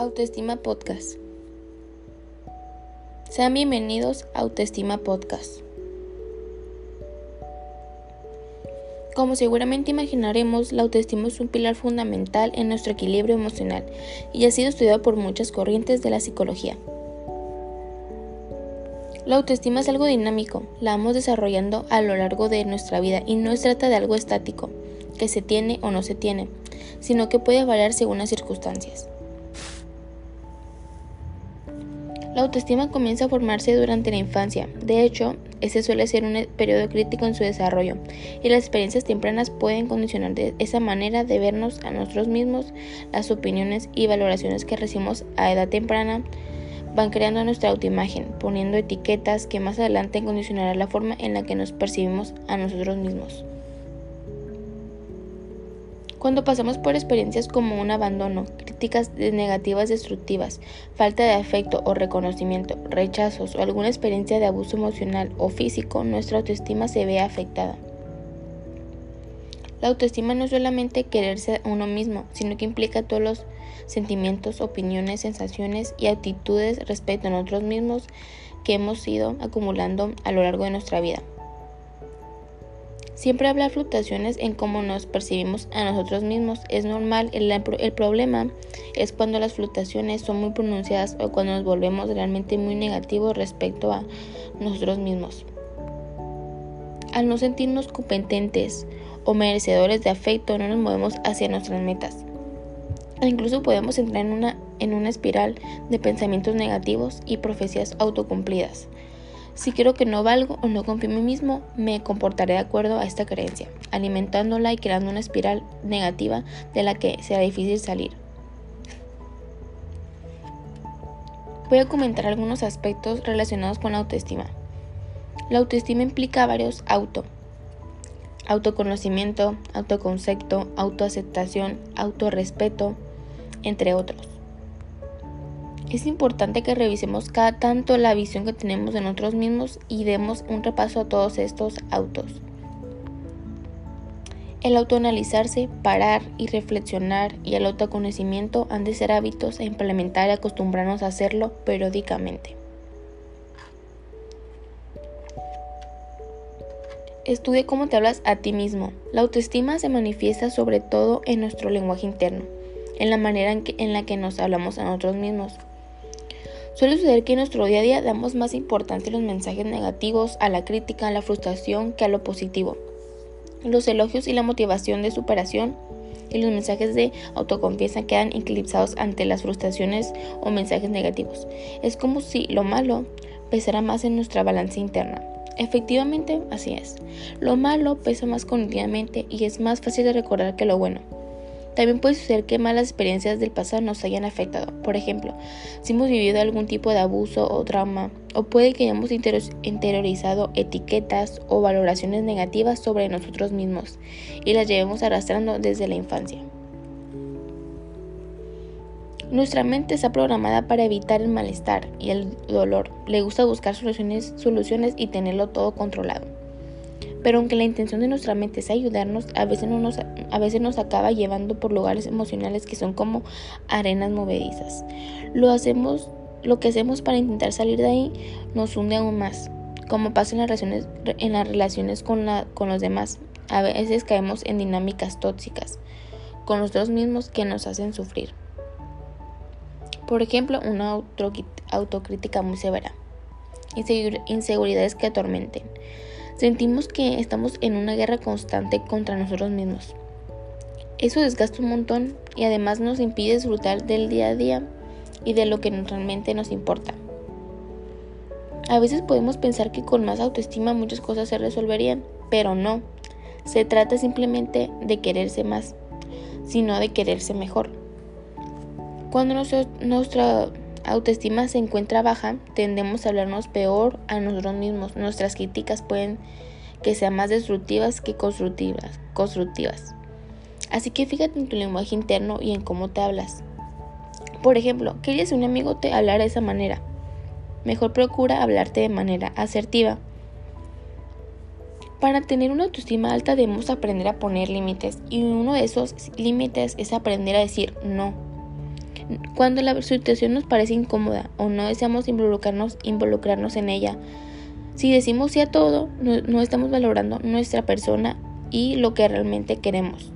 Autoestima Podcast. Sean bienvenidos a Autoestima Podcast. Como seguramente imaginaremos, la autoestima es un pilar fundamental en nuestro equilibrio emocional y ha sido estudiado por muchas corrientes de la psicología. La autoestima es algo dinámico, la vamos desarrollando a lo largo de nuestra vida y no se trata de algo estático, que se tiene o no se tiene, sino que puede variar según las circunstancias. La autoestima comienza a formarse durante la infancia. De hecho, ese suele ser un periodo crítico en su desarrollo, y las experiencias tempranas pueden condicionar de esa manera de vernos a nosotros mismos. Las opiniones y valoraciones que recibimos a edad temprana van creando nuestra autoimagen, poniendo etiquetas que más adelante condicionarán la forma en la que nos percibimos a nosotros mismos. Cuando pasamos por experiencias como un abandono, críticas negativas destructivas, falta de afecto o reconocimiento, rechazos o alguna experiencia de abuso emocional o físico, nuestra autoestima se ve afectada. La autoestima no es solamente quererse a uno mismo, sino que implica todos los sentimientos, opiniones, sensaciones y actitudes respecto a nosotros mismos que hemos ido acumulando a lo largo de nuestra vida. Siempre habrá fluctuaciones en cómo nos percibimos a nosotros mismos. Es normal, el, problema es cuando las fluctuaciones son muy pronunciadas o cuando nos volvemos realmente muy negativos respecto a nosotros mismos. Al no sentirnos competentes o merecedores de afecto, no nos movemos hacia nuestras metas. E incluso podemos entrar en una, en una espiral de pensamientos negativos y profecías autocumplidas. Si quiero que no valgo o no confío en mí mismo, me comportaré de acuerdo a esta creencia, alimentándola y creando una espiral negativa de la que será difícil salir. Voy a comentar algunos aspectos relacionados con la autoestima. La autoestima implica varios auto, autoconocimiento, autoconcepto, autoaceptación, autorrespeto, entre otros. Es importante que revisemos cada tanto la visión que tenemos de nosotros mismos y demos un repaso a todos estos autos. El autoanalizarse, parar y reflexionar y el autoconocimiento han de ser hábitos a implementar y acostumbrarnos a hacerlo periódicamente. Estudia cómo te hablas a ti mismo. La autoestima se manifiesta sobre todo en nuestro lenguaje interno, en la manera en, en la que nos hablamos a nosotros mismos. Suele suceder que en nuestro día a día damos más importancia a los mensajes negativos, a la crítica, a la frustración que a lo positivo. Los elogios y la motivación de superación y los mensajes de autoconfianza quedan eclipsados ante las frustraciones o mensajes negativos. Es como si lo malo pesara más en nuestra balanza interna. Efectivamente, así es. Lo malo pesa más cognitivamente y es más fácil de recordar que lo bueno. También puede suceder que malas experiencias del pasado nos hayan afectado. Por ejemplo, si hemos vivido algún tipo de abuso o trauma, o puede que hayamos interiorizado etiquetas o valoraciones negativas sobre nosotros mismos y las llevemos arrastrando desde la infancia. Nuestra mente está programada para evitar el malestar y el dolor. Le gusta buscar soluciones, soluciones y tenerlo todo controlado. Pero aunque la intención de nuestra mente es ayudarnos, a veces, nos, a veces nos acaba llevando por lugares emocionales que son como arenas movedizas. Lo, hacemos, lo que hacemos para intentar salir de ahí nos hunde aún más, como pasa en las relaciones, en las relaciones con, la, con los demás. A veces caemos en dinámicas tóxicas con nosotros mismos que nos hacen sufrir. Por ejemplo, una autocrítica muy severa, inseguridades que atormenten Sentimos que estamos en una guerra constante contra nosotros mismos. Eso desgasta un montón y además nos impide disfrutar del día a día y de lo que realmente nos importa. A veces podemos pensar que con más autoestima muchas cosas se resolverían, pero no. Se trata simplemente de quererse más, sino de quererse mejor. Cuando nuestra autoestima se encuentra baja, tendemos a hablarnos peor a nosotros mismos. Nuestras críticas pueden que sean más destructivas que constructivas. constructivas. Así que fíjate en tu lenguaje interno y en cómo te hablas. Por ejemplo, ¿querías que un amigo te hablara de esa manera? Mejor procura hablarte de manera asertiva. Para tener una autoestima alta debemos aprender a poner límites y uno de esos límites es aprender a decir no Cuando la situación nos parece incómoda o no deseamos involucrarnos, en ella, si decimos sí a todo, no, estamos valorando nuestra persona y lo que realmente queremos.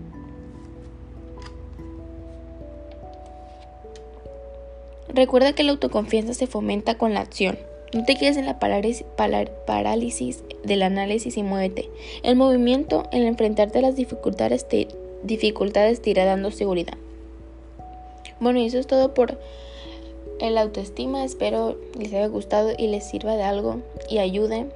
Recuerda que la autoconfianza se fomenta con la acción. No te quedes en la parálisis del análisis y muévete. El movimiento, el enfrentarte a las dificultades dificultades te irá dando seguridad. Bueno, y eso es todo por el autoestima. Espero les haya gustado y les sirva de algo y ayude.